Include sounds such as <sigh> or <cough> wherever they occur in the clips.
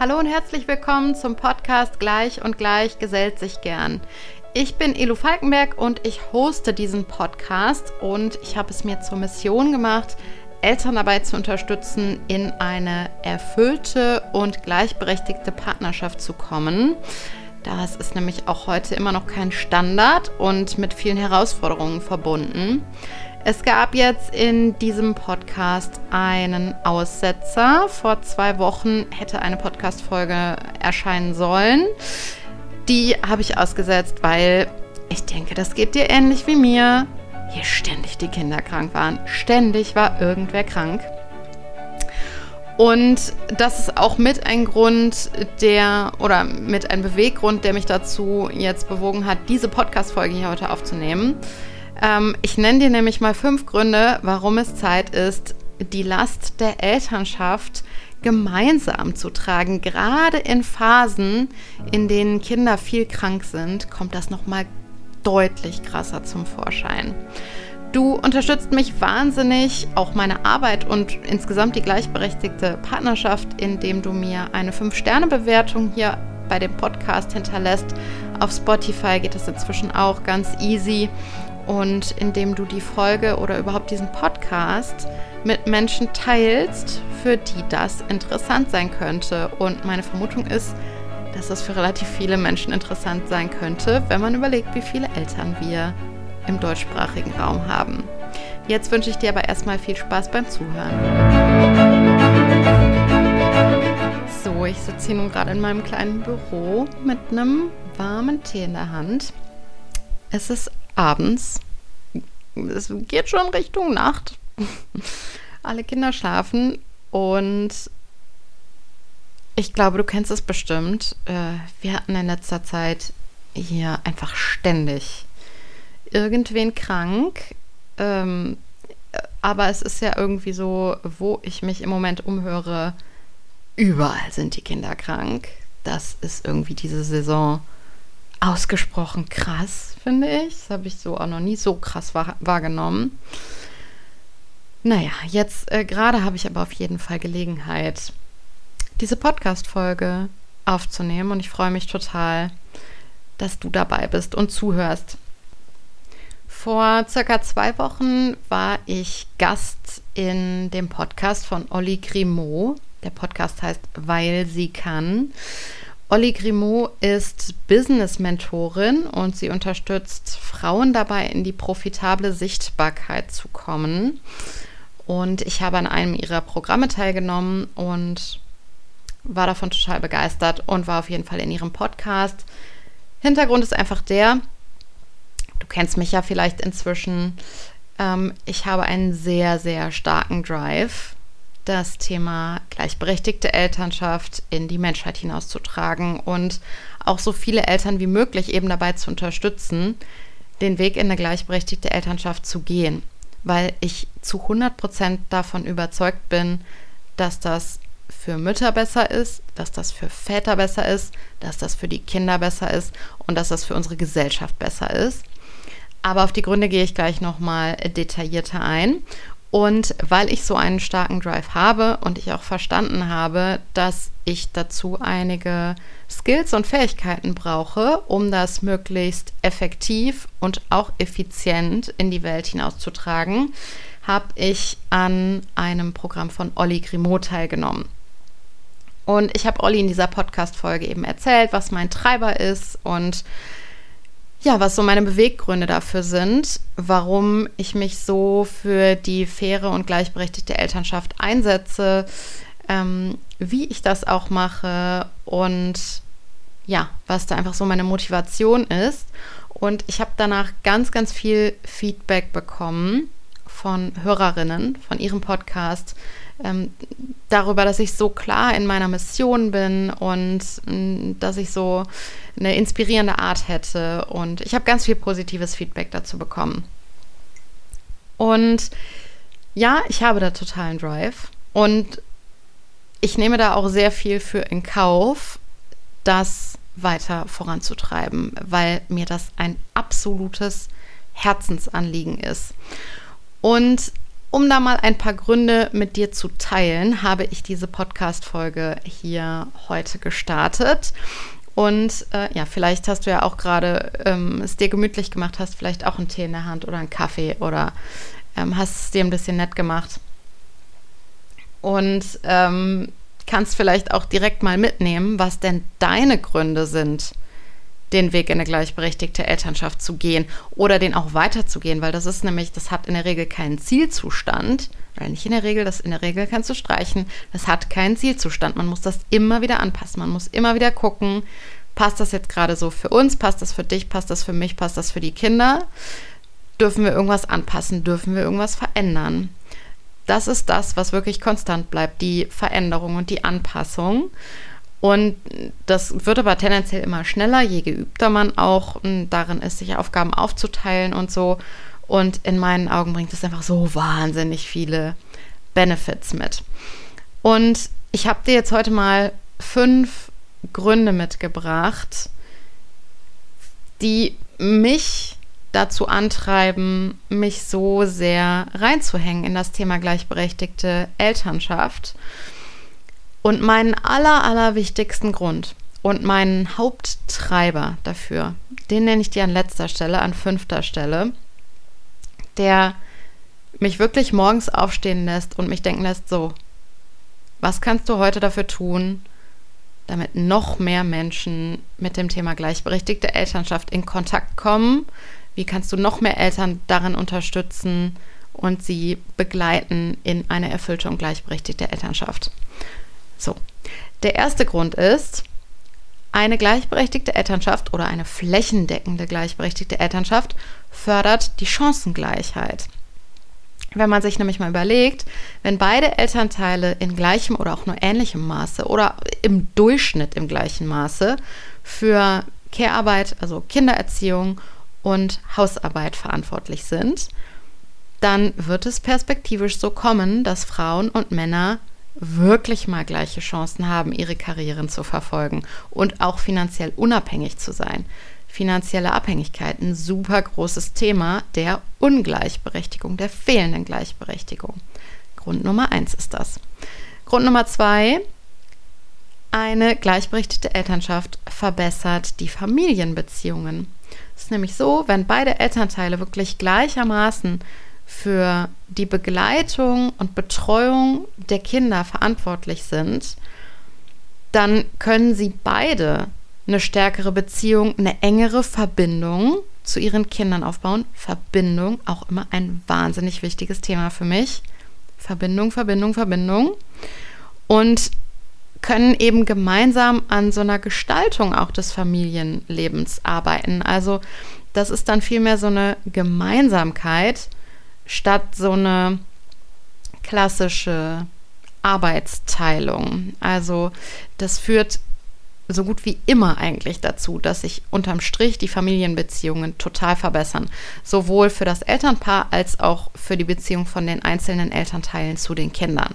Hallo und herzlich willkommen zum Podcast Gleich und Gleich gesellt sich gern. Ich bin Elu Falkenberg und ich hoste diesen Podcast und ich habe es mir zur Mission gemacht, Eltern dabei zu unterstützen, in eine erfüllte und gleichberechtigte Partnerschaft zu kommen. Das ist nämlich auch heute immer noch kein Standard und mit vielen Herausforderungen verbunden. Es gab jetzt in diesem Podcast einen Aussetzer. Vor zwei Wochen hätte eine Podcast-Folge erscheinen sollen. Die habe ich ausgesetzt, weil ich denke, das geht dir ähnlich wie mir. Hier ständig die Kinder krank waren. Ständig war irgendwer krank. Und das ist auch mit ein Grund, der oder mit ein Beweggrund, der mich dazu jetzt bewogen hat, diese Podcast-Folge hier heute aufzunehmen. Ähm, ich nenne dir nämlich mal fünf Gründe, warum es Zeit ist, die Last der Elternschaft gemeinsam zu tragen. Gerade in Phasen, in denen Kinder viel krank sind, kommt das nochmal deutlich krasser zum Vorschein. Du unterstützt mich wahnsinnig, auch meine Arbeit und insgesamt die gleichberechtigte Partnerschaft, indem du mir eine 5-Sterne-Bewertung hier bei dem Podcast hinterlässt. Auf Spotify geht das inzwischen auch ganz easy und indem du die Folge oder überhaupt diesen Podcast mit Menschen teilst, für die das interessant sein könnte. Und meine Vermutung ist, dass das für relativ viele Menschen interessant sein könnte, wenn man überlegt, wie viele Eltern wir im deutschsprachigen Raum haben. Jetzt wünsche ich dir aber erstmal viel Spaß beim Zuhören. So, ich sitze hier nun gerade in meinem kleinen Büro mit einem warmen Tee in der Hand. Es ist abends. Es geht schon Richtung Nacht. <laughs> Alle Kinder schlafen und ich glaube, du kennst es bestimmt. Äh, wir hatten in letzter Zeit hier einfach ständig irgendwen krank. Ähm, aber es ist ja irgendwie so, wo ich mich im Moment umhöre, überall sind die Kinder krank. Das ist irgendwie diese Saison ausgesprochen krass, finde ich. Das habe ich so auch noch nie so krass wahr wahrgenommen. Naja, jetzt äh, gerade habe ich aber auf jeden Fall Gelegenheit, diese Podcast-Folge aufzunehmen und ich freue mich total, dass du dabei bist und zuhörst. Vor circa zwei Wochen war ich Gast in dem Podcast von Olli Grimaud. Der Podcast heißt Weil sie kann. Olli Grimaud ist Business-Mentorin und sie unterstützt Frauen dabei, in die profitable Sichtbarkeit zu kommen. Und ich habe an einem ihrer Programme teilgenommen und war davon total begeistert und war auf jeden Fall in ihrem Podcast. Hintergrund ist einfach der, du kennst mich ja vielleicht inzwischen, ähm, ich habe einen sehr, sehr starken Drive das Thema gleichberechtigte Elternschaft in die Menschheit hinauszutragen und auch so viele Eltern wie möglich eben dabei zu unterstützen, den Weg in eine gleichberechtigte Elternschaft zu gehen, weil ich zu 100 Prozent davon überzeugt bin, dass das für Mütter besser ist, dass das für Väter besser ist, dass das für die Kinder besser ist und dass das für unsere Gesellschaft besser ist. Aber auf die Gründe gehe ich gleich nochmal detaillierter ein. Und weil ich so einen starken Drive habe und ich auch verstanden habe, dass ich dazu einige Skills und Fähigkeiten brauche, um das möglichst effektiv und auch effizient in die Welt hinauszutragen, habe ich an einem Programm von Olli Grimaud teilgenommen. Und ich habe Olli in dieser Podcast-Folge eben erzählt, was mein Treiber ist und ja, was so meine Beweggründe dafür sind, warum ich mich so für die faire und gleichberechtigte Elternschaft einsetze, ähm, wie ich das auch mache und ja, was da einfach so meine Motivation ist. Und ich habe danach ganz, ganz viel Feedback bekommen von Hörerinnen von ihrem Podcast, ähm, darüber, dass ich so klar in meiner Mission bin und mh, mm, dass ich so eine inspirierende Art hätte. Und ich habe ganz viel positives Feedback dazu bekommen. Und ja, ich habe da totalen Drive. Und ich nehme da auch sehr viel für in Kauf, das weiter voranzutreiben, weil mir das ein absolutes Herzensanliegen ist. Und um da mal ein paar Gründe mit dir zu teilen, habe ich diese Podcast-Folge hier heute gestartet. Und äh, ja, vielleicht hast du ja auch gerade ähm, es dir gemütlich gemacht, hast vielleicht auch einen Tee in der Hand oder einen Kaffee oder ähm, hast es dir ein bisschen nett gemacht. Und ähm, kannst vielleicht auch direkt mal mitnehmen, was denn deine Gründe sind, den Weg in eine gleichberechtigte Elternschaft zu gehen oder den auch weiterzugehen, weil das ist nämlich, das hat in der Regel keinen Zielzustand, oder nicht in der Regel, das in der Regel kannst du streichen, das hat keinen Zielzustand. Man muss das immer wieder anpassen, man muss immer wieder gucken, passt das jetzt gerade so für uns, passt das für dich, passt das für mich, passt das für die Kinder? Dürfen wir irgendwas anpassen, dürfen wir irgendwas verändern? Das ist das, was wirklich konstant bleibt, die Veränderung und die Anpassung. Und das wird aber tendenziell immer schneller, je geübter man auch darin ist, sich Aufgaben aufzuteilen und so. Und in meinen Augen bringt es einfach so wahnsinnig viele Benefits mit. Und ich habe dir jetzt heute mal fünf Gründe mitgebracht, die mich dazu antreiben, mich so sehr reinzuhängen in das Thema gleichberechtigte Elternschaft. Und meinen aller, aller wichtigsten Grund und meinen Haupttreiber dafür, den nenne ich dir an letzter Stelle, an fünfter Stelle, der mich wirklich morgens aufstehen lässt und mich denken lässt, so, was kannst du heute dafür tun, damit noch mehr Menschen mit dem Thema gleichberechtigte Elternschaft in Kontakt kommen? Wie kannst du noch mehr Eltern darin unterstützen und sie begleiten in eine erfüllte und gleichberechtigte Elternschaft? So, der erste Grund ist, eine gleichberechtigte Elternschaft oder eine flächendeckende gleichberechtigte Elternschaft fördert die Chancengleichheit. Wenn man sich nämlich mal überlegt, wenn beide Elternteile in gleichem oder auch nur ähnlichem Maße oder im Durchschnitt im gleichen Maße für Care-Arbeit, also Kindererziehung und Hausarbeit verantwortlich sind, dann wird es perspektivisch so kommen, dass Frauen und Männer wirklich mal gleiche Chancen haben, ihre Karrieren zu verfolgen und auch finanziell unabhängig zu sein. Finanzielle Abhängigkeit, ein super großes Thema der Ungleichberechtigung, der fehlenden Gleichberechtigung. Grund Nummer eins ist das. Grund Nummer zwei, eine gleichberechtigte Elternschaft verbessert die Familienbeziehungen. Es ist nämlich so, wenn beide Elternteile wirklich gleichermaßen für die Begleitung und Betreuung der Kinder verantwortlich sind, dann können sie beide eine stärkere Beziehung, eine engere Verbindung zu ihren Kindern aufbauen. Verbindung, auch immer ein wahnsinnig wichtiges Thema für mich. Verbindung, Verbindung, Verbindung. Und können eben gemeinsam an so einer Gestaltung auch des Familienlebens arbeiten. Also das ist dann vielmehr so eine Gemeinsamkeit statt so eine klassische Arbeitsteilung. Also das führt so gut wie immer eigentlich dazu, dass sich unterm Strich die Familienbeziehungen total verbessern. Sowohl für das Elternpaar als auch für die Beziehung von den einzelnen Elternteilen zu den Kindern.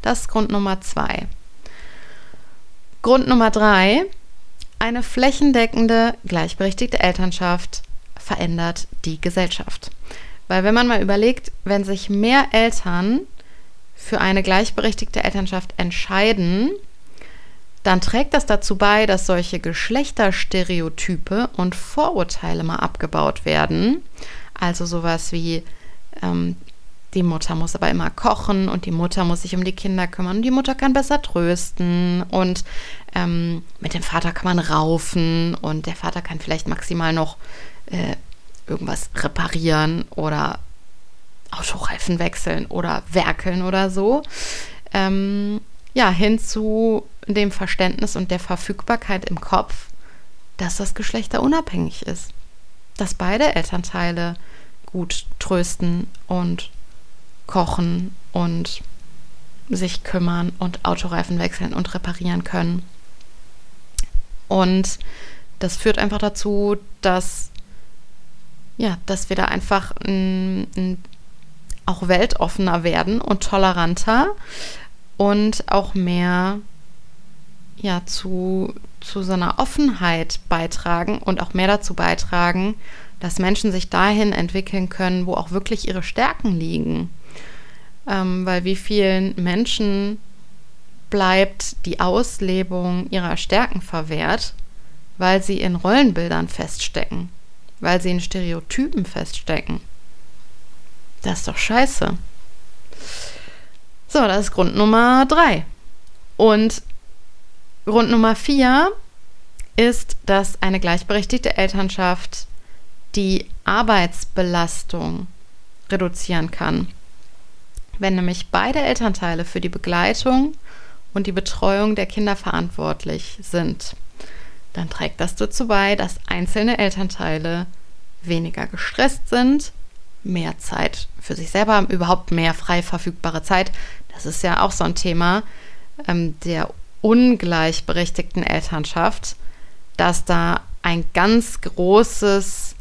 Das ist Grund Nummer zwei. Grund Nummer drei. Eine flächendeckende, gleichberechtigte Elternschaft verändert die Gesellschaft. Weil wenn man mal überlegt, wenn sich mehr Eltern für eine gleichberechtigte Elternschaft entscheiden, dann trägt das dazu bei, dass solche Geschlechterstereotype und Vorurteile mal abgebaut werden. Also sowas wie, ähm, die Mutter muss aber immer kochen und die Mutter muss sich um die Kinder kümmern und die Mutter kann besser trösten und ähm, mit dem Vater kann man raufen und der Vater kann vielleicht maximal noch äh, irgendwas reparieren oder Autoreifen wechseln oder werkeln oder so. Ähm, ja, hin zu dem Verständnis und der Verfügbarkeit im Kopf, dass das geschlechterunabhängig ist. Dass beide Elternteile gut trösten und kochen und sich kümmern und Autoreifen wechseln und reparieren können. Und das führt einfach dazu, dass ja, dass wir da einfach m, m, auch weltoffener werden und toleranter und auch mehr ja, zu, zu so einer Offenheit beitragen und auch mehr dazu beitragen, dass Menschen sich dahin entwickeln können, wo auch wirklich ihre Stärken liegen. ähm, weil wie vielen Menschen bleibt die Auslebung ihrer Stärken verwehrt, weil sie in Rollenbildern feststecken, weil sie in Stereotypen feststecken. Das ist doch scheiße. So, das ist Grund Nummer drei. Und Grund Nummer vier ist, dass eine gleichberechtigte Elternschaft die Arbeitsbelastung reduzieren kann. Wenn nämlich beide Elternteile für die Begleitung und die Betreuung der Kinder verantwortlich sind, dann trägt das dazu bei, dass einzelne Elternteile weniger gestresst sind, mehr Zeit für sich selber haben, überhaupt mehr frei verfügbare Zeit. Das ist ja auch so ein Thema ähm, der ungleichberechtigten Elternschaft, dass da ein ganz großes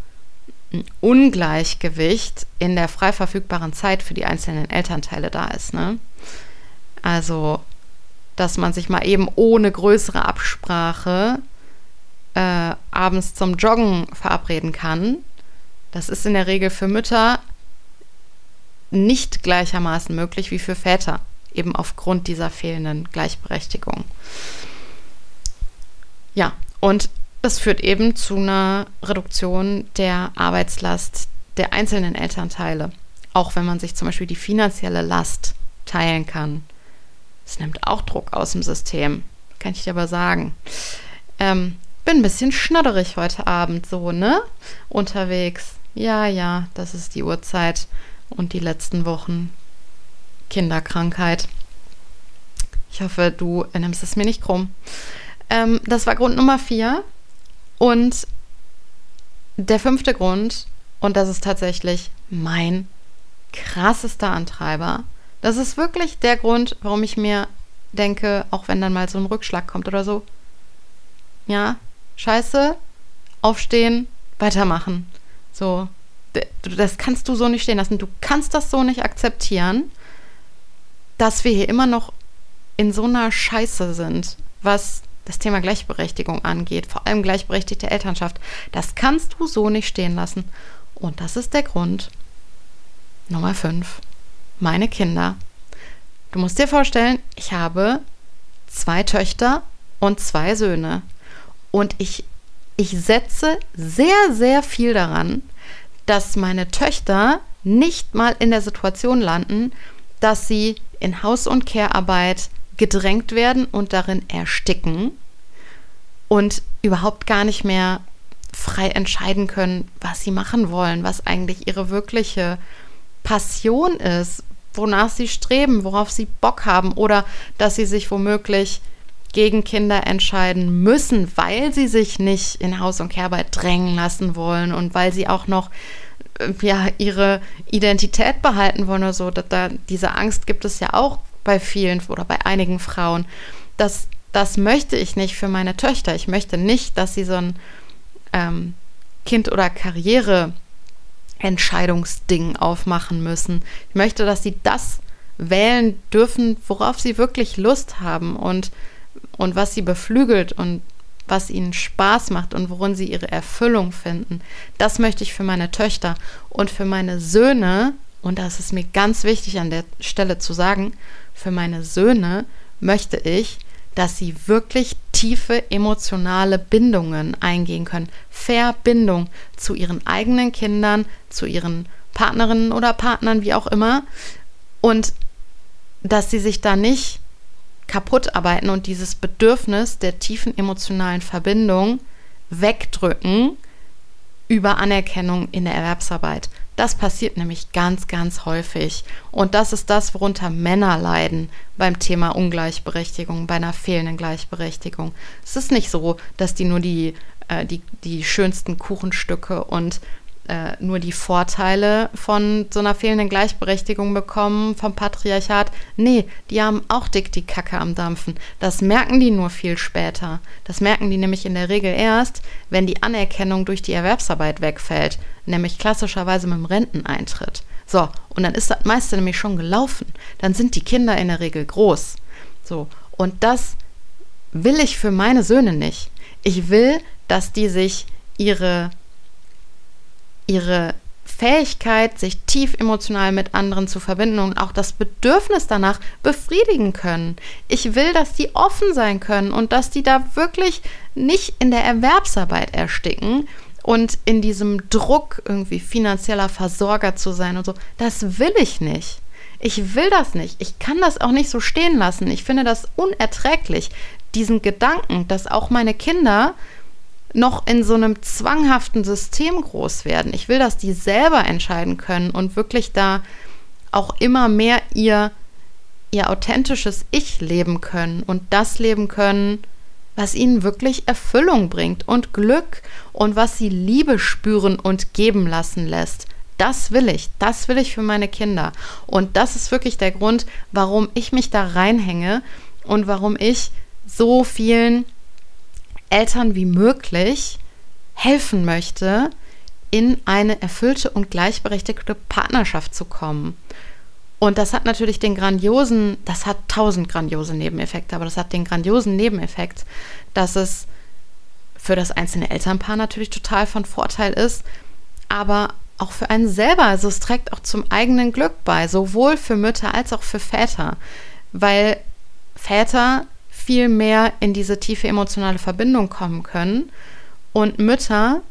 Ungleichgewicht in der frei verfügbaren Zeit für die einzelnen Elternteile da ist. Ne? Also, dass man sich mal eben ohne größere Absprache äh, abends zum Joggen verabreden kann, das ist in der Regel für Mütter nicht gleichermaßen möglich wie für Väter, eben aufgrund dieser fehlenden Gleichberechtigung. Ja, und das führt eben zu einer Reduktion der Arbeitslast der einzelnen Elternteile, auch wenn man sich zum Beispiel die finanzielle Last teilen kann. Es nimmt auch Druck aus dem System, kann ich dir aber sagen. Ähm, bin ein bisschen schnodderig heute Abend so, ne? Unterwegs. Ja, ja, das ist die Uhrzeit und die letzten Wochen Kinderkrankheit. Ich hoffe, du nimmst es mir nicht krumm. Ähm, das war Grund Nummer vier. Und der fünfte Grund, und das ist tatsächlich mein krassester Antreiber, das ist wirklich der Grund, warum ich mir denke, auch wenn dann mal so ein Rückschlag kommt oder so, ja, scheiße, aufstehen, weitermachen. So, das kannst du so nicht stehen lassen. Du kannst das so nicht akzeptieren, dass wir hier immer noch in so einer Scheiße sind, was das Thema Gleichberechtigung angeht, vor allem gleichberechtigte Elternschaft. Das kannst du so nicht stehen lassen. Und das ist der Grund. Nummer 5. Meine Kinder. Du musst dir vorstellen, ich habe zwei Töchter und zwei Söhne. Und ich, ich setze sehr, sehr viel daran, dass meine Töchter nicht mal in der Situation landen, dass sie in Haus- und Care-Arbeit gedrängt werden und darin ersticken und überhaupt gar nicht mehr frei entscheiden können, was sie machen wollen, was eigentlich ihre wirkliche Passion ist, wonach sie streben, worauf sie Bock haben oder dass sie sich womöglich gegen Kinder entscheiden müssen, weil sie sich nicht in Haus- und Kehrarbeit drängen lassen wollen und weil sie auch noch äh, ja, ihre Identität behalten wollen oder so. Da, da, diese Angst gibt es ja auch bei vielen oder bei einigen Frauen. Das, das möchte ich nicht für meine Töchter. Ich möchte nicht, dass sie so ein ähm, Kind- oder Karriereentscheidungsding aufmachen müssen. Ich möchte, dass sie das wählen dürfen, worauf sie wirklich Lust haben und, und was sie beflügelt und was ihnen Spaß macht und worin sie ihre Erfüllung finden. Das möchte ich für meine Töchter und für meine Söhne, und das ist mir ganz wichtig an der Stelle zu sagen, für meine Söhne möchte ich, dass sie wirklich tiefe emotionale Bindungen eingehen können. Verbindung zu ihren eigenen Kindern, zu ihren Partnerinnen oder Partnern, wie auch immer. Und dass sie sich da nicht kaputt arbeiten und dieses Bedürfnis der tiefen emotionalen Verbindung wegdrücken über Anerkennung in der Erwerbsarbeit. Das passiert nämlich ganz, ganz häufig. Und das ist das, worunter Männer leiden beim Thema Ungleichberechtigung, bei einer fehlenden Gleichberechtigung. Es ist nicht so, dass die nur die, äh, die, die schönsten Kuchenstücke und äh, nur die Vorteile von so einer fehlenden Gleichberechtigung bekommen, vom Patriarchat. Nee, die haben auch dick die Kacke am Dampfen. Das merken die nur viel später. Das merken die nämlich in der Regel erst, wenn die Anerkennung durch die Erwerbsarbeit wegfällt, nämlich klassischerweise mit dem Renteneintritt. So, und dann ist das meiste nämlich schon gelaufen. Dann sind die Kinder in der Regel groß. So, und das will ich für meine Söhne nicht. Ich will, dass die sich ihre ihre Fähigkeit, sich tief emotional mit anderen zu verbinden und auch das Bedürfnis danach befriedigen können. Ich will, dass die offen sein können und dass die da wirklich nicht in der Erwerbsarbeit ersticken und in diesem Druck irgendwie finanzieller Versorger zu sein und so. Das will ich nicht. Ich will das nicht. Ich kann das auch nicht so stehen lassen. Ich finde das unerträglich, diesen Gedanken, dass auch meine Kinder noch in so einem zwanghaften System groß werden. Ich will, dass die selber entscheiden können und wirklich da auch immer mehr ihr, ihr authentisches Ich leben können und das leben können, was ihnen wirklich Erfüllung bringt und Glück und was sie Liebe spüren und geben lassen lässt. Das will ich, das will ich für meine Kinder. Und das ist wirklich der Grund, warum ich mich da reinhänge und warum ich so vielen Eltern wie möglich helfen möchte, in eine erfüllte und gleichberechtigte Partnerschaft zu kommen. Und das hat natürlich den grandiosen, das hat tausend grandiose Nebeneffekte, aber das hat den grandiosen Nebeneffekt, dass es für das einzelne Elternpaar natürlich total von Vorteil ist, aber auch für einen selber. Also es trägt auch zum eigenen Glück bei, sowohl für Mütter als auch für Väter, weil Väter viel mehr in diese tiefe emotionale Verbindung kommen können und Mütter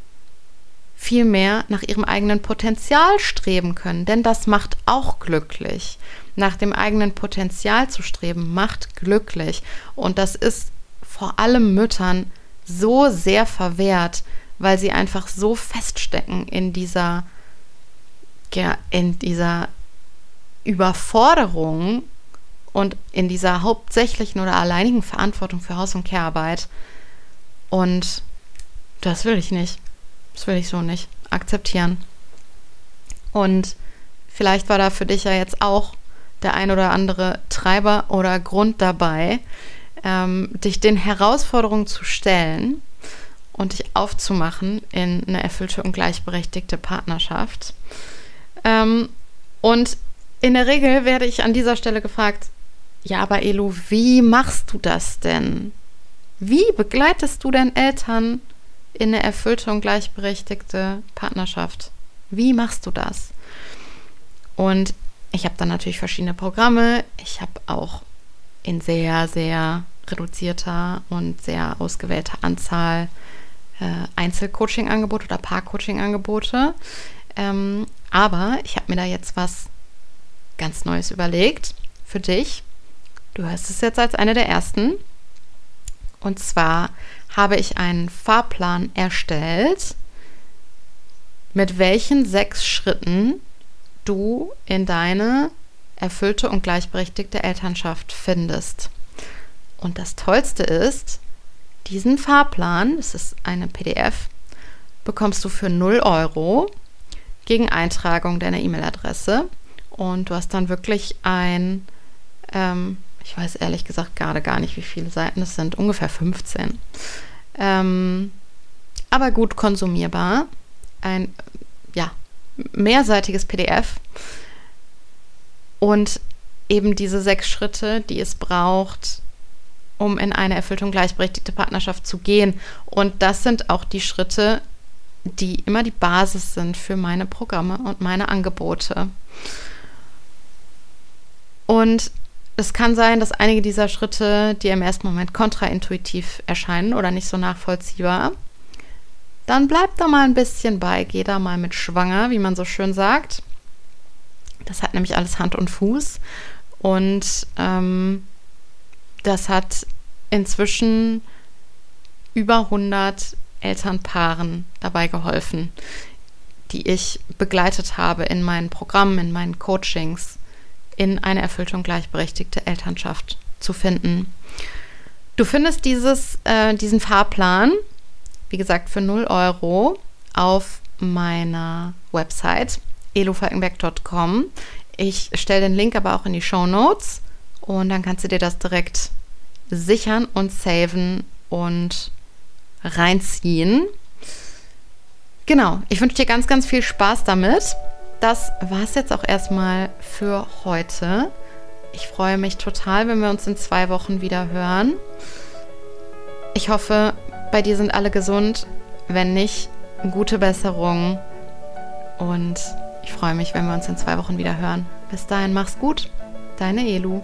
viel mehr nach ihrem eigenen Potenzial streben können, denn das macht auch glücklich. Nach dem eigenen Potenzial zu streben macht glücklich und das ist vor allem Müttern so sehr verwehrt, weil sie einfach so feststecken in dieser ja, in dieser Überforderung und in dieser hauptsächlichen oder alleinigen Verantwortung für Haus- und Kehrarbeit. Und das will ich nicht. Das will ich so nicht akzeptieren. Und vielleicht war da für dich ja jetzt auch der ein oder andere Treiber oder Grund dabei, ähm, dich den Herausforderungen zu stellen und dich aufzumachen in eine erfüllte und gleichberechtigte Partnerschaft. Ähm, und in der Regel werde ich an dieser Stelle gefragt, ja, aber Elo, wie machst du das denn? Wie begleitest du denn Eltern in eine erfüllte und gleichberechtigte Partnerschaft? Wie machst du das? Und ich habe dann natürlich verschiedene Programme. Ich habe auch in sehr, sehr reduzierter und sehr ausgewählter Anzahl äh, Einzelcoaching-Angebote oder Paar-Coaching-Angebote. Ähm, aber ich habe mir da jetzt was ganz Neues überlegt für dich. Du hörst es jetzt als eine der ersten. Und zwar habe ich einen Fahrplan erstellt, mit welchen sechs Schritten du in deine erfüllte und gleichberechtigte Elternschaft findest. Und das Tollste ist, diesen Fahrplan, das ist eine PDF, bekommst du für 0 Euro gegen Eintragung deiner E-Mail-Adresse. Und du hast dann wirklich ein ähm, ich weiß ehrlich gesagt gerade gar nicht, wie viele Seiten es sind. Ungefähr 15. Ähm, aber gut konsumierbar. Ein, ja, mehrseitiges PDF. Und eben diese sechs Schritte, die es braucht, um in eine erfüllte und gleichberechtigte Partnerschaft zu gehen. Und das sind auch die Schritte, die immer die Basis sind für meine Programme und meine Angebote. Und es kann sein, dass einige dieser Schritte dir im ersten Moment kontraintuitiv erscheinen oder nicht so nachvollziehbar. Dann bleib da mal ein bisschen bei, geh da mal mit schwanger, wie man so schön sagt. Das hat nämlich alles Hand und Fuß. Und ähm, das hat inzwischen über 100 Elternpaaren dabei geholfen, die ich begleitet habe in meinen Programmen, in meinen Coachings in eine erfüllte und gleichberechtigte Elternschaft zu finden. Du findest dieses, äh, diesen Fahrplan, wie gesagt, für 0 Euro auf meiner Website elofalkenberg.com. Ich stelle den Link aber auch in die Show Notes und dann kannst du dir das direkt sichern und saven und reinziehen. Genau, ich wünsche dir ganz, ganz viel Spaß damit das war es jetzt auch erstmal für heute. Ich freue mich total, wenn wir uns in zwei Wochen wieder hören. Ich hoffe, bei dir sind alle gesund. Wenn nicht, gute Besserung. Und ich freue mich, wenn wir uns in zwei Wochen wieder hören. Bis dahin, mach's gut. Deine Elu.